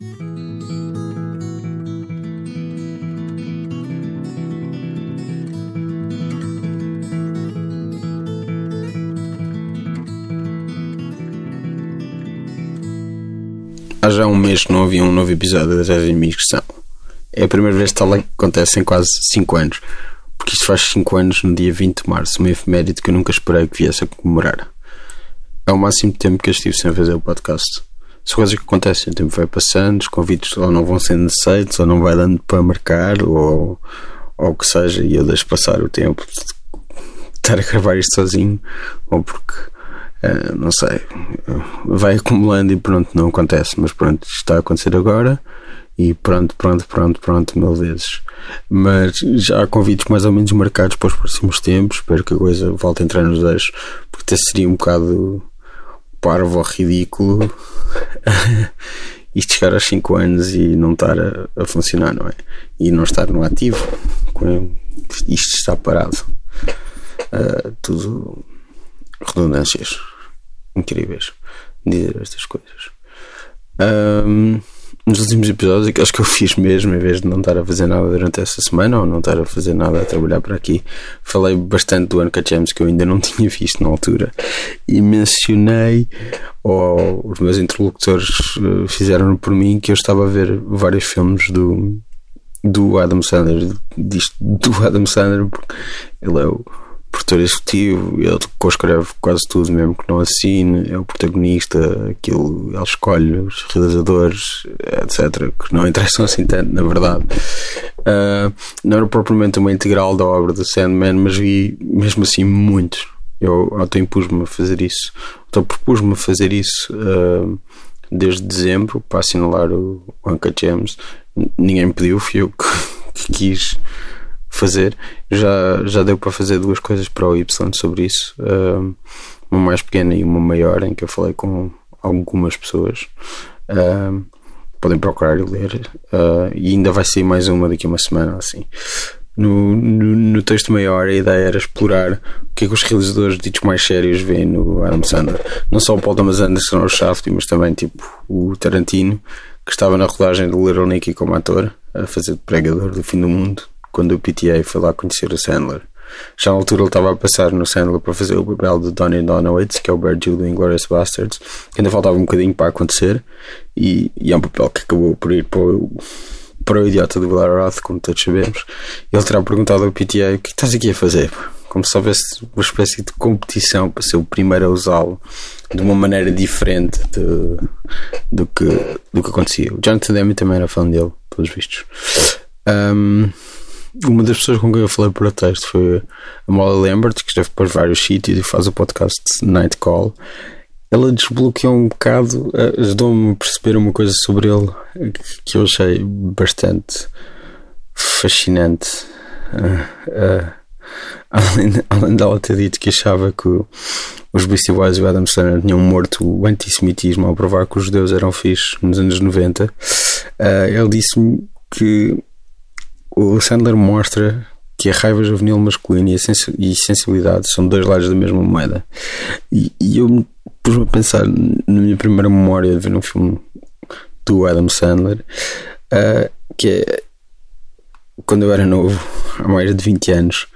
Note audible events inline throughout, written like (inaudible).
Há já um mês que não havia um novo episódio da Jardim de Inscrição. É a primeira vez que tal acontece em quase 5 anos. Porque isto faz 5 anos no dia 20 de março, uma efeméride que eu nunca esperei que viesse a comemorar. É o máximo tempo que eu estive sem fazer o podcast. São coisas que acontecem, o tempo vai passando, os convites ou não vão sendo aceitos, ou não vai dando para marcar, ou, ou o que seja, e eu deixo passar o tempo estar a gravar isto sozinho, ou porque Uh, não sei, vai acumulando e pronto, não acontece, mas pronto, está a acontecer agora e pronto, pronto, pronto, pronto, mil vezes. Mas já há convites mais ou menos marcados para os próximos tempos, espero que a coisa volte a entrar nos eixos, porque até seria um bocado parvo ou ridículo isto (laughs) chegar aos 5 anos e não estar a, a, funcionar, não é? E não estar no ativo, isto está parado. Uh, tudo redundâncias incríveis dizer estas coisas. Um, nos últimos episódios, aqueles que eu fiz mesmo, em vez de não estar a fazer nada durante essa semana ou não estar a fazer nada a trabalhar para aqui, falei bastante do Uncut James que eu ainda não (laughs) tinha visto na altura e mencionei, ou os meus interlocutores eh, fizeram por mim, que eu estava a ver vários filmes do, do Adam Sandler, disto, do Adam Sandler, porque ele é o produtor executivo, ele co-escreve quase tudo, mesmo que não assine, é o protagonista, aquilo, ele escolhe os realizadores, etc., que não interessam assim tanto, na verdade. Uh, não era propriamente uma integral da obra do Sandman, mas vi mesmo assim muitos. Eu auto-impus-me a fazer isso, auto-propus-me a fazer isso uh, desde dezembro para assinalar o Uncut Gems. Ninguém me pediu, fui eu que, (laughs) que quis fazer. Já, já deu para fazer duas coisas para o Y sobre isso. Uh, uma mais pequena e uma maior, em que eu falei com algumas pessoas. Uh, podem procurar e ler. Uh, e ainda vai sair mais uma daqui a uma semana, assim. No, no, no, texto maior, a ideia era explorar o que é que os realizadores ditos mais sérios veem no Adam Sandler. Não só o Paul Thomas Anderson ou o Shaft, mas também tipo o Tarantino, que estava na rodagem do Little Nicky como ator, a fazer de pregador do fim do mundo quando o PTA foi lá conhecer o Sandler. Já na altura ele estava a passar no Sandler para fazer o papel de Donnie Donowitz, que é o Bear do Inglourious Bastards, que ainda faltava um bocadinho para acontecer, e, e, é um papel que acabou por ir para o, para o idiota do Blair Roth, como todos sabemos. Ele terá perguntado ao PTA o que estás aqui a fazer? Como se houvesse uma espécie de competição para ser o primeiro a usá-lo de uma maneira diferente de, do, que, do que acontecia. O Jonathan Demme também era fã dele, pelos vistos. Um, uma das pessoas com quem eu falei por texto foi a Molly Lambert, que escreve para vários sítios e faz o podcast Night Call. Ela desbloqueou um bocado, eh, ajudou-me a perceber uma coisa sobre ele que eu achei bastante fascinante. Uh, uh, (laughs) além, além dela ter dito que achava que os Beastie Boys e o Adam Sandler tinham morto o antissemitismo ao provar que os judeus eram fixos nos anos 90, uh, ele disse-me que o Sandler mostra que a raiva juvenil masculina e a, sensibilidade são dois lados da mesma moeda. E, e eu pus-me a pensar na minha primeira memória de ver um filme do Adam Sandler, uh, que é quando eu era novo, há mais de 20 anos,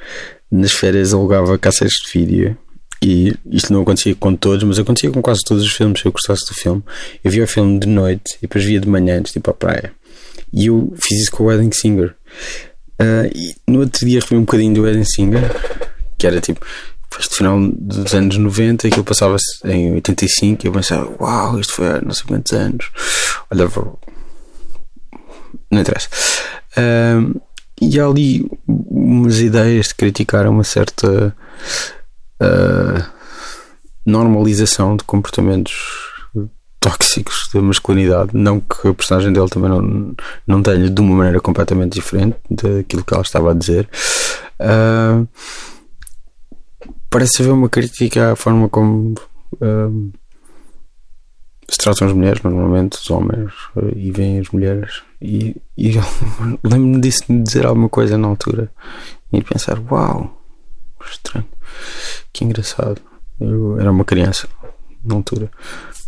nas férias alugava cassetes de vídeo. E isto não acontecia com todos, mas acontecia com quase todos os filmes. Se eu gostasse do filme, eu via o filme de noite e depois via de manhã antes de ir para a praia. E eu fiz isso com o Wedding Singer. Uh, e no outro dia revi um bocadinho do Wedding Singer, que era tipo, no final dos anos 90, aquilo passava-se em 85, e eu pensava, uau, isto foi há não sei quantos anos. Olha, vou... não interessa. Uh, e há ali umas ideias de criticar uma certa uh, normalização de comportamentos tóxicos da masculinidade. Não que a personagem dele também não, não tenha de uma maneira completamente diferente daquilo que ela estava a dizer. Uh, parece haver uma crítica à forma como uh, se tratam as mulheres, normalmente os homens, uh, e veem as mulheres. E, e (laughs) lembro-me disso de dizer alguma coisa na altura e pensar: Uau, estranho, que engraçado. Eu era uma criança na altura.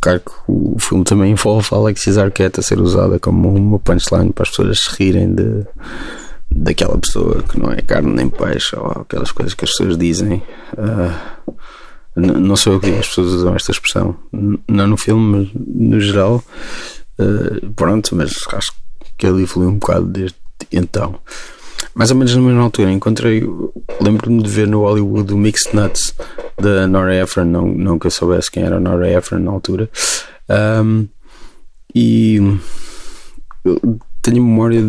Claro que o filme também envolve Alexis Arquette a ser usada como uma punchline para as pessoas se rirem de, daquela pessoa que não é carne nem peixe ou aquelas coisas que as pessoas dizem. Uh, não sou eu que as pessoas usam esta expressão. Não no filme, mas no geral. Uh, pronto, mas acho que ele evoluiu um bocado desde então. Mais ou menos na mesma altura, encontrei. Lembro-me de ver no Hollywood o Mixed Nuts da Nora Ephron, não, não que eu soubesse quem era a Nora Ephron na altura. Um, e tenho memória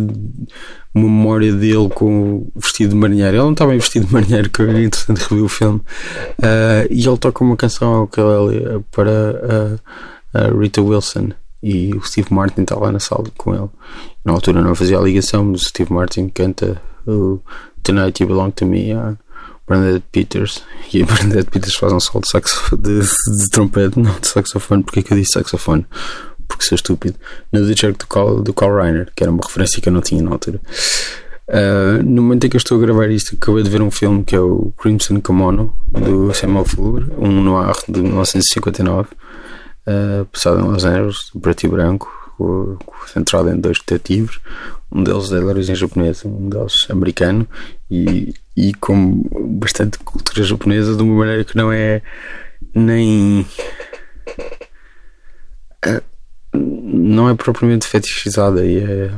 uma memória dele com vestido de marinheiro. Ele não estava vestido de marinheiro, que é interessante rever o filme. Uh, e ele toca uma canção ao para a, a Rita Wilson e o Steve Martin está lá na sala com ele. Na altura não fazia a ligação, mas o Steve Martin canta o Tonight You Belong to Me a Bernadette Peters e a (laughs) Bernadette Peters faz um solo de, de, de, trompete, não de saxofone. Porquê que eu disse saxofone? Porque sou estúpido. No The Jerk do Carl, do Carl Reiner, que era uma referência que eu não tinha na altura. Uh, no momento em que eu estou a gravar isto, acabei de ver um filme que é o Crimson Kimono do Samuel Fuller, um noir de 1959 uh, passado em Los Angeles, preto e branco, centrado em dois detetives. Um deles é de origem japonesa, um deles americano, e, e com bastante cultura japonesa, de uma maneira que não é nem. Uh, não é propriamente fetichizada e, é,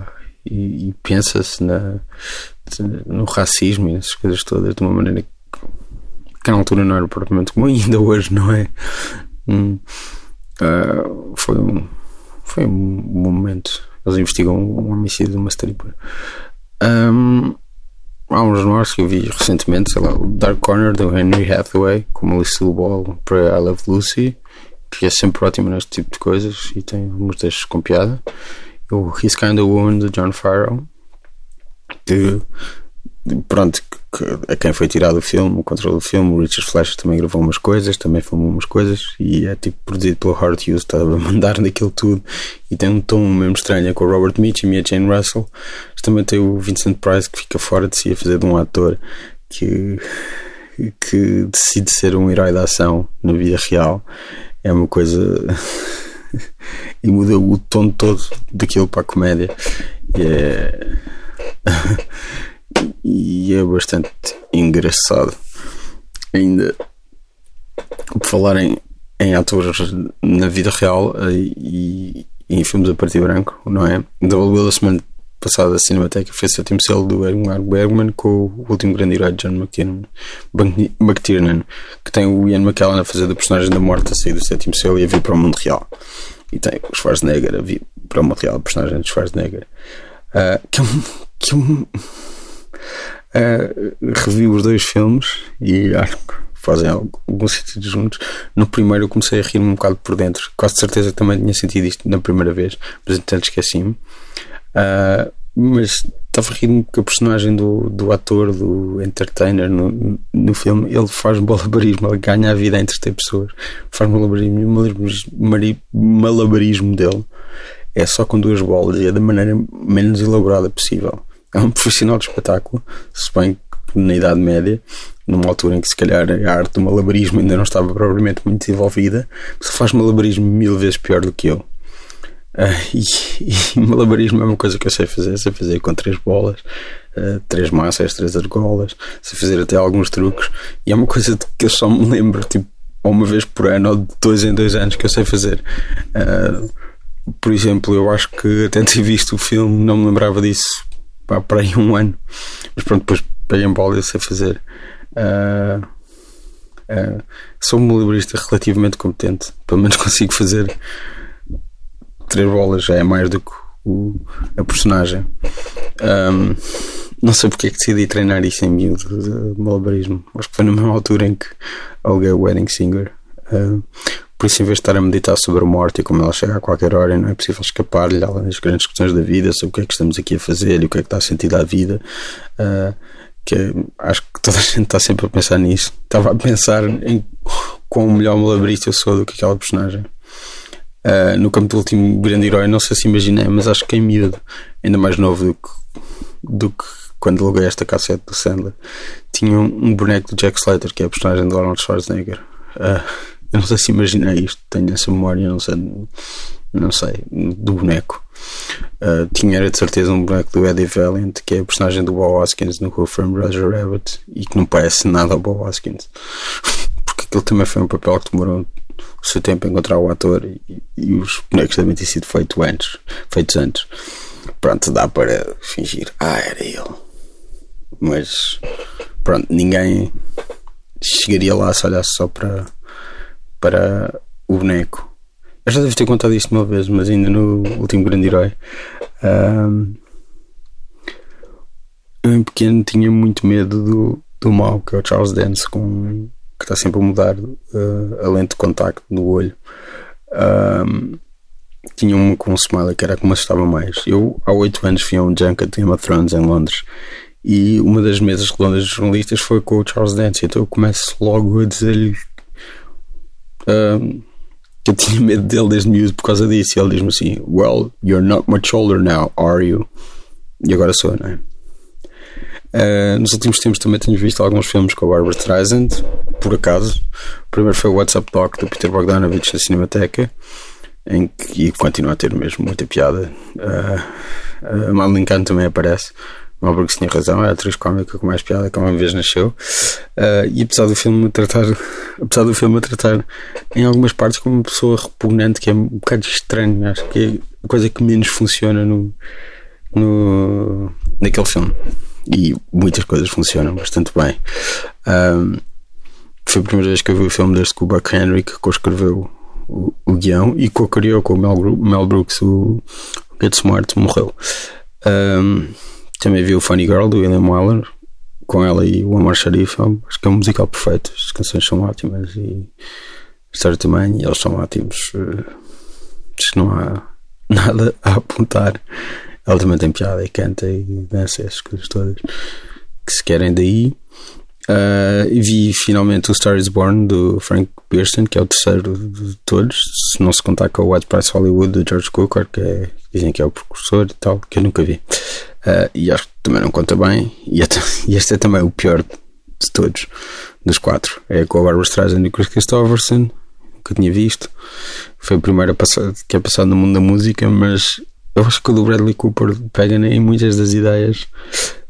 e, e pensa-se no racismo e nessas coisas todas de uma maneira que, que na altura não era propriamente comum, ainda hoje não é. Hum. Uh, foi um foi um momento. Eles investigam um homicídio de uma stripper. Um, há uns nós que eu vi recentemente, sei lá, o Dark Corner do Henry Hathaway, com Melissa Ball para I Love Lucy, que é sempre ótimo neste tipo de coisas e tem alguns destes com piada. O His Kind of Woman de John Farrell, que pronto, a quem foi tirado o filme, o controle do filme, o Richard Fleischer também gravou umas coisas, também filmou umas coisas e é tipo produzido pelo Howard Hughes, estava a mandar (laughs) naquilo tudo e tem um tom mesmo estranho é com o Robert Mitchum e a Jane Russell. Mas também tem o Vincent Price que fica fora de si a fazer de um ator que, que decide ser um herói da ação na vida real. É uma coisa. (laughs) e muda o tom todo daquilo para a comédia. E é. (laughs) e é bastante engraçado. Ainda por falar em, em atores na vida real eh, e, e em filmes a partir branco, não é? Bill da semana passada a Cinemateca fez o último selo do Ingmar Bergman com o último grande herói John McTiernan, McTiernan, que tem o Ian McKellen a fazer da personagem da morte a sair do sétimo selo e a vir para o mundo real. E tem o Schwarzenegger a vir para o mundo real, a personagem de Schwarzenegger. Uh, que é um, que é um Uh, revi os dois filmes e acho que fazem algum sentido juntos. No primeiro eu comecei a rir-me um bocado por dentro. Quase certeza que também tinha sentido isto na primeira vez, mas entanto esqueci-me. Uh, mas estava a rir-me porque a personagem do, do ator, do entertainer no, no filme, ele faz malabarismo, ele ganha a vida a entreter pessoas, faz malabarismo e o malabarismo dele é só com duas bolas e é da maneira menos elaborada possível é um profissional de espetáculo, se bem que na Idade Média, numa altura em que se calhar a arte do malabarismo ainda não estava propriamente muito desenvolvida, se faz malabarismo mil vezes pior do que eu. Uh, (laughs) e, e, malabarismo é uma coisa que eu sei fazer, sei fazer com três bolas, uh, três massas, três argolas, sei fazer até alguns truques, e é uma coisa que eu só me lembro, tipo, uma vez por ano ou de dois em dois anos que eu sei fazer. Uh, por exemplo, eu acho que até (laughs) ter visto o filme, não me lembrava disso para aí um ano. Mas pronto, depois peguei em bola e sei fazer. Uh, uh, sou um malabarista relativamente competente. Pelo menos (laughs) consigo fazer três bolas, já é mais do que o, a personagem. Um, não sei porque é que decidi treinar isso em miúdo de malabarismo. Acho que foi na mesma altura em que aluguei o Wedding Singer. Uh, por isso, em vez de estar a meditar sobre a morte e como ela chega a qualquer hora e não é possível escapar-lhe das grandes questões da vida, sobre o que é que estamos aqui a fazer e o que é que está sentido à vida, uh, que acho que toda a gente está sempre a pensar nisso. Estava a pensar em quão melhor malabarista eu sou do que aquela personagem. Uh, no campo do último grande herói, não sei se imaginei, mas acho que em miúdo, ainda mais novo do que, do que quando aluguei esta cassete do Sandler, tinha um, um boneco do Jack Slater, que é a personagem do Arnold Schwarzenegger. Uh, Eu não sei se imaginei isto, tenho essa memória, não sei, não sei, do boneco. Uh, tinha era de certeza um boneco do Eddie Valiant, que é a personagem do Bob Hoskins no Who Framed Roger Rabbit, e que não parece nada ao Bob Hoskins. (laughs) Porque aquilo também foi um papel que demorou o seu tempo a encontrar o ator e, e os bonecos devem ter sido feito antes, feitos antes. Pronto, dá para fingir. Ah, era ele. Mas pronto, ninguém chegaria lá se olhasse só para, para o boneco. Eu já devo ter contado isto uma vez, mas ainda no último grande herói. Um, eu em pequeno tinha muito medo do, do mal, que é o Charles Dance, com, que está sempre a mudar uh, a lente de contacto no olho. Um, tinha uma com um smiley que era como assustava mais. Eu, há 8 anos, fui a um junket de of Thrones em Londres e uma das mesas redondas de jornalistas foi com o Charles Dance. Então eu começo logo a dizer-lhe que eu tinha medo dele desde miúdo por causa disso. E ele diz-me assim: Well, you're not much older now, are you? E agora sou, não é? Uh, nos últimos tempos também tenho visto alguns filmes com a Barbara Streisand, por acaso. O primeiro foi o WhatsApp Doc do Peter Bogdanovich na Cinemateca, em que continua a ter mesmo muita piada. Uh, a Madeline Kahn também aparece. Malbrooks tinha razão, é a atriz cómica com mais piada que uma vez nasceu. Uh, e apesar do filme tratar, apesar do filme tratar em algumas partes como uma pessoa repugnante, que é um bocado estranho, acho que é a coisa que menos funciona no, no naquele filme. E muitas coisas funcionam bastante bem. Um, foi a primeira vez que eu vi o filme desde que o Buck Henry que co-escreveu o, o guião e co-criou com o Mel, Mel Brooks o Get Smart morreu. Um, também vi o Funny Girl do William Wyler com ela e o Omar Sharif. Acho que é um musical perfeito. As canções são ótimas e história também. E eles são ótimos. Eh, acho que não há (laughs) nada a apontar. Ela também tem piada e canta e dança essas coisas todas que se querem daí. Uh, vi finalmente o Star is Born do Frank Pearson, que é o terceiro de todos, se não se contar com o White Price Hollywood do George Cukor, que é, dizem que é o precursor e tal, que eu nunca vi. Uh, e acho que também não conta bem. E, até, (laughs) e, este é também o pior de todos, dos quatro. É com a Barbara Streisand e Chris Christopherson, que eu tinha visto. Foi a passar, que é passado no mundo da música, mas eu acho que o do Bradley Cooper pega em muitas das ideias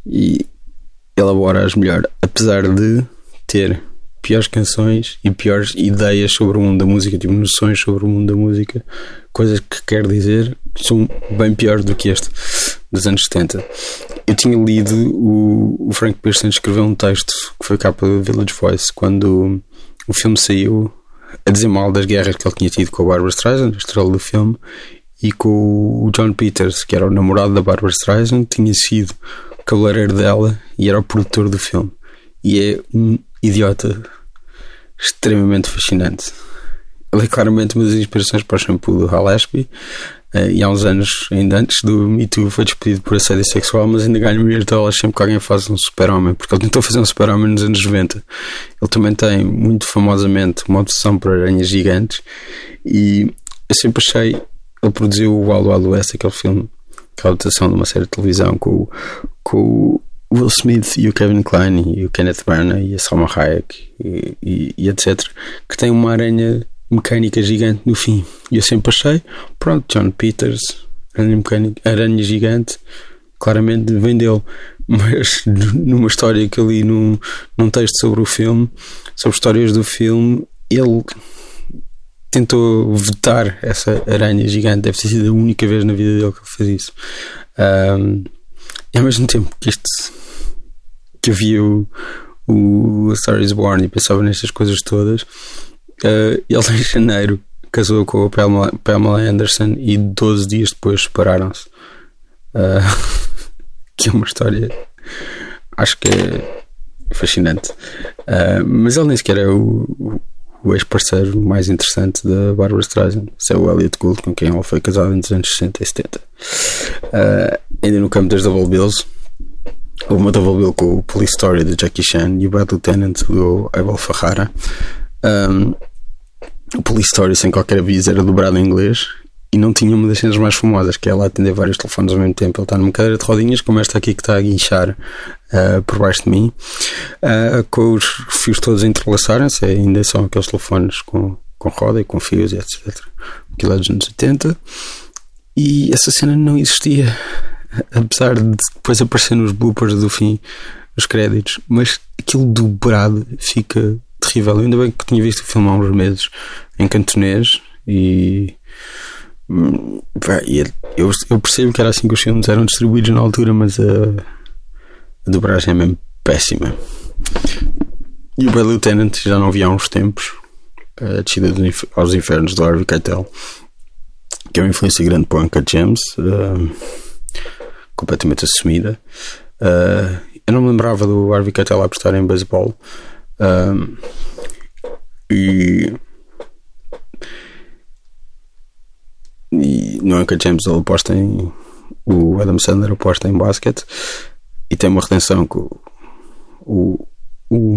e elabora-as melhor, apesar de ter piores canções e piores ideias sobre o mundo da música, tipo noções sobre o mundo da música, coisas que quer dizer são bem piores do que este dos anos 70. Eu tinha lido o, o Frank Pearson escreveu um texto que foi capa do Village Voice quando o filme saiu a dizer mal das guerras que ele tinha tido com a Barbara Streisand, a estrela do filme, e com o John Peters, que era o namorado da Barbara Streisand, tinha sido cabeleireiro dela e era o produtor do filme. E é um idiota extremamente fascinante. Ele é claramente uma das inspirações para o shampoo do Hal Ashby. Uh, e há uns anos, ainda antes do Me Too, foi despedido por assédio sexual, mas ainda ganha milhões de dólares sempre que alguém faz um super-homem, porque ele tentou fazer um super-homem nos anos 90. Ele também tem, muito famosamente, uma obsessão por aranhas gigantes. E eu sempre achei. Ele produziu o Wild Wild West, aquele filme, aquela adaptação de uma série de televisão com, com o Will Smith e o Kevin Kline e o Kenneth Branagh e a Salma Hayek e, e, e, etc. que tem uma aranha mecânica gigante no fim. E eu sempre achei, pronto, John Peters, aranha, mecânica, aranha gigante, claramente vem dele. (laughs) Mas numa história que eu li num, num texto sobre o filme, sobre histórias do filme, ele tentou vetar essa aranha gigante. Deve ter sido a única vez na vida dele que ele fez isso. Um, e ao mesmo tempo que isto que eu o, o Star is Born e pensava nestas coisas todas, uh, ele em janeiro casou com a Pamela, Pamela Anderson e 12 dias depois separaram-se. Uh, (laughs) que é uma história, acho que é fascinante. Uh, mas ele nem sequer é o, o ex-parceiro mais interessante da Barbara Streisand. Isso é o Elliot Gould, com quem ela foi casada entre os anos 60 e 70. Uh, ainda no campo das Double Bills, Houve uma double bill com o Police Story de Jackie Chan e o Bad Lieutenant do Abel Ferrara. Um, o Police Story, sem qualquer aviso, era dobrado em inglês e não tinha uma das cenas mais famosas, que é ela atender vários telefones ao mesmo tempo. Ele está numa cadeira de rodinhas, como esta aqui que está a guinchar uh, por baixo de mim, uh, com os fios todos a entrelaçarem-se, ainda são aqueles telefones com, com roda e com fios, etc. Aquilo é dos anos 80. E essa cena não existia, apesar de depois aparecer nos bloopers do fim, os créditos. Mas aquilo dobrado fica terrível. Ainda bem que tinha visto o filme há uns meses em cantonês e. Hum, eu, eu percebo que era assim que os filmes eram distribuídos na altura, mas a, a dobragem é mesmo péssima. E o Bad Lieutenant já não via há uns tempos. A descida aos infernos do Harvey Keitel, que é uma influência grande para o Uncle James, uh, completamente assumida. Uh, eu não me lembrava do Harvey Keitel a apostar em baseball. Uh, e, e no Uncle James ele aposta em. O Adam Sandler aposta em basquete e tem uma redenção com o, o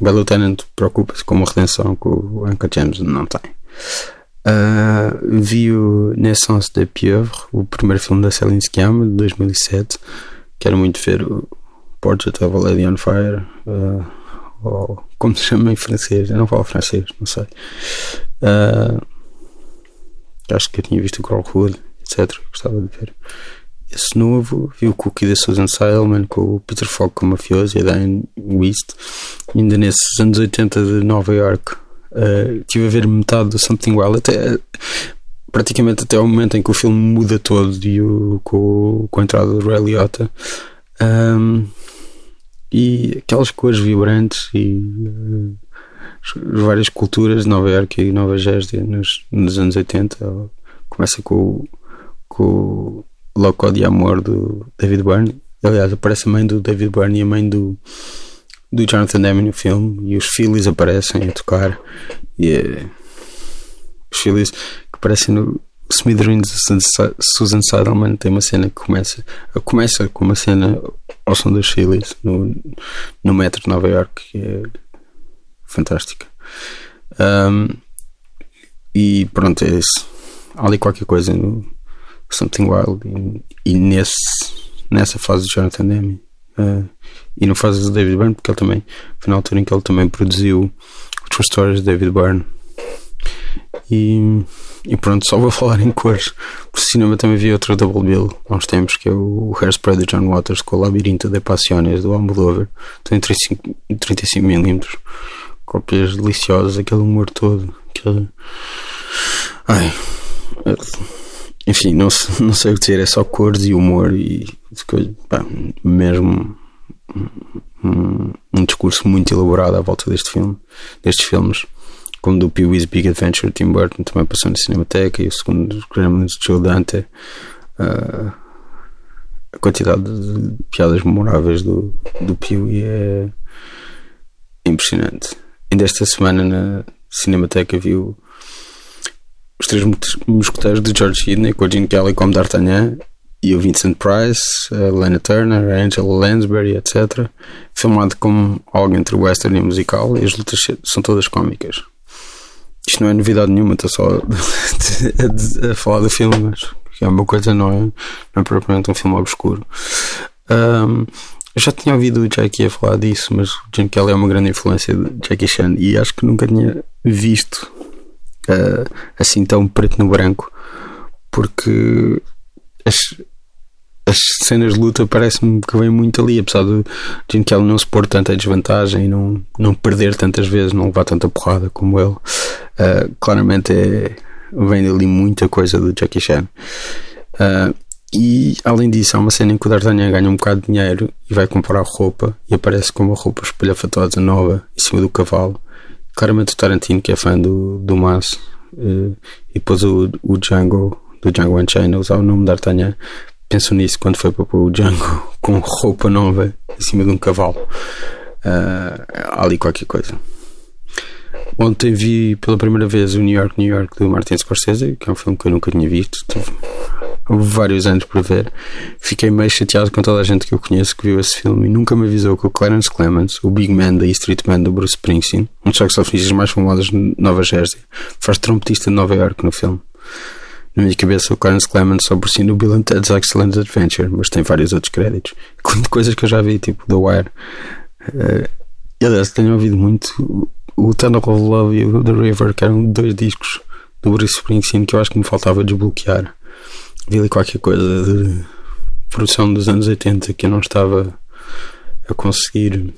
Bell Lieutenant preocupa-se com uma redenção que o Uncle James não tem. Uh, vi o Naissance de Pieuvre, o primeiro filme da Céline Sciamma, de 2007. Quero muito ver o Portrait of a Lady on Fire, uh, ou como se chama em francês, eu não falo francês, não sei. Uh, acho que eu tinha visto o Girlhood, etc. Gostava de ver esse novo, vi o Cookie da Susan Salman com o Peter Falk como mafioso e a Diane Wist, ainda nesses anos 80 de Nova York. Uh, tive a ver metade do Something Wild, até, praticamente até o momento em que o filme muda todo e o, com, com a entrada do Ray Liotta. Um, e aquelas cores vibrantes e uh, várias culturas de Nova York e Nova Jersey nos, nos anos 80. Começa com, com Loco de Amor do David Byrne. Aliás, aparece a mãe do David Byrne e a mãe do, do Jonathan Demme no filme. E os Phillies aparecem a tocar. E é, os Phillies que aparecem no Smithereens de Susan Sutherland tem uma cena que começa, começa com uma cena ao som dos Phillies no, no metro de Nova York que é fantástica. Um, e pronto, é isso. Há ali qualquer coisa no, Something Wild e, e nesse, nessa fase de Jonathan Demme uh, e no fase de David Byrne porque ele também foi na altura em que ele também produziu True Stories de David Byrne e, e pronto, só vou falar em cores por cinema também vi outro Double Bill há uns tempos que é o Hairspray de John Waters com o Labirinto de Passiones do Almodóvar tem 35, 35mm cópias deliciosas, aquele humor todo aquele... ai enfim, não, (laughs) não sei o que dizer, é só cores e humor e pá, mesmo um, um, discurso muito elaborado à volta deste filme, destes filmes, como do Pee Wee's Big Adventure, Tim Burton também passou na Cinemateca e o segundo Gremlins de Joe Dante. Uh, a quantidade de piadas memoráveis do, do Wee é impressionante. Ainda esta semana na Cinemateca viu os Três Mosqueteiros de George Sidney, com a Gene Kelly como D'Artagnan e o Vincent Price, a Lena Turner, a Angela Lansbury, etc. Filmado como algo entre western e musical, e as lutas são todas cómicas. Isto não é novidade nenhuma, estou só a, a, falar do filme, mas é uma coisa, não é, não é propriamente um filme obscuro. Um, eu já tinha ouvido o Jackie a falar disso, mas o Gene Kelly é uma grande influência de Jackie Chan e acho que nunca tinha visto uh, assim tão preto no branco, porque as cenas de luta parece-me que vêm muito ali, apesar de Gene Kelly não se pôr tanta desvantagem e não, não perder tantas vezes, não levar tanta porrada como ele. Uh, claramente é, vem ali muita coisa do Jackie Chan. Uh, e além disso, há uma cena em que o D'Artagnan ganha um bocado de dinheiro e vai comprar roupa e aparece com uma roupa espelhafatosa nova em cima do cavalo claramente o Tarantino, que é fã do, do Mas, uh, e depois o, o Django, do Django Unchained, usar o nome D'Artagnan. Penso nisso quando foi para o Django (laughs) com roupa nova em cima de um cavalo. Uh, ali qualquer coisa. Ontem vi pela primeira vez o New York, New York do Martin Scorsese, que é um filme que eu nunca tinha visto. Tive vários anos para ver. Fiquei meio chateado com toda a gente que eu conheço que viu esse filme e nunca me avisou que o Clarence Clemens, o Big Man da Street Band do Bruce Springsteen, um dos saxofonistas mais famosos de Nova Jersey, faz trompetista de Nova York no filme. Na minha cabeça, o Clarence Clemens só por si no Bill Ted's Excellent Adventure, mas tem vários outros créditos. (laughs) Coisas que eu já vi, tipo The Wire. Uh, aliás, tenho ouvido muito o Tunnel of Love e o The River, que eram dois discos do Bruce Springsteen que eu acho que me faltava desbloquear. Vi ali qualquer coisa de produção dos anos 80 que eu não estava a conseguir.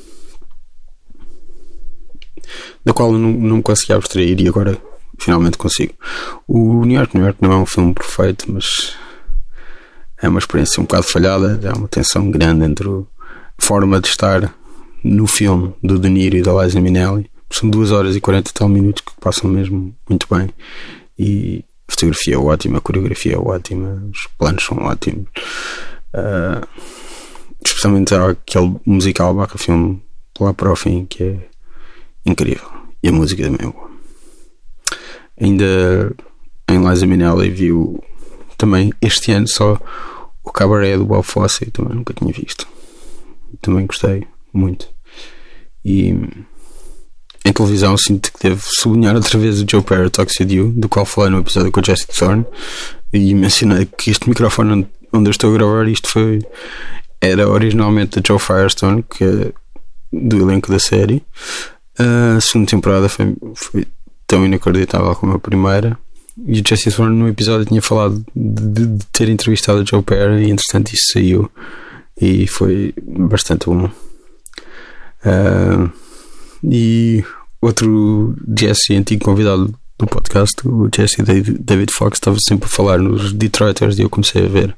da qual eu não, não me conseguia abstrair e agora finalmente consigo. O New York, New York não é um filme perfeito, mas é uma experiência um bocado falhada. Há uma tensão grande entre a forma de estar no filme do De Niro e da Liza Minnelli. São 2 horas e 40 e tal minutos que passam mesmo muito bem. E a fotografia é ótima, a coreografia é ótima, os planos são ótimos. Uh, especialmente aquele musical barra filme lá para o fim que é incrível. E a música também é boa. Ainda em Liza Minnelli viu também este ano só o cabaré do Bob Fosse, também nunca tinha visto. Também gostei muito. E em televisão sinto que devo sublinhar outra vez o Joe Perry Toxic You, do qual falei no episódio com o Jesse Thorne e mencionei que este microfone onde eu estou a gravar isto foi era originalmente de Joe Firestone que é do elenco da série a segunda temporada foi, foi tão inacreditável como a primeira e o Jesse Thorne no episódio tinha falado de, de ter entrevistado o Joe Perry e entretanto isso saiu e foi bastante bom uh, e outro Jesse, antigo convidado do podcast, o Jesse David Fox, estava sempre a falar nos Detroiters e eu comecei a ver.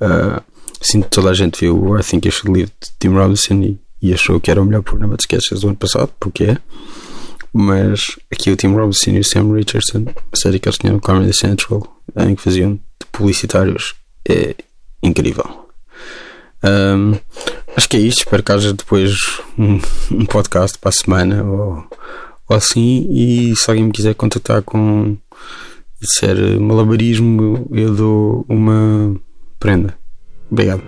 Uh, assim, toda a gente viu I Think I Should Leave de Tim Robinson e, e, achou que era o melhor programa de sketches do ano passado, porque é. Mas aqui o Tim Robinson e o Sam Richardson, a série que eles tinham no Comedy Central, em que faziam de publicitários, é incrível. Um, acho que é isto. Espero que haja depois um, (laughs) um podcast para a semana ou, ou assim. E se alguém me quiser contactar com disser malabarismo, eu dou uma prenda. Obrigado.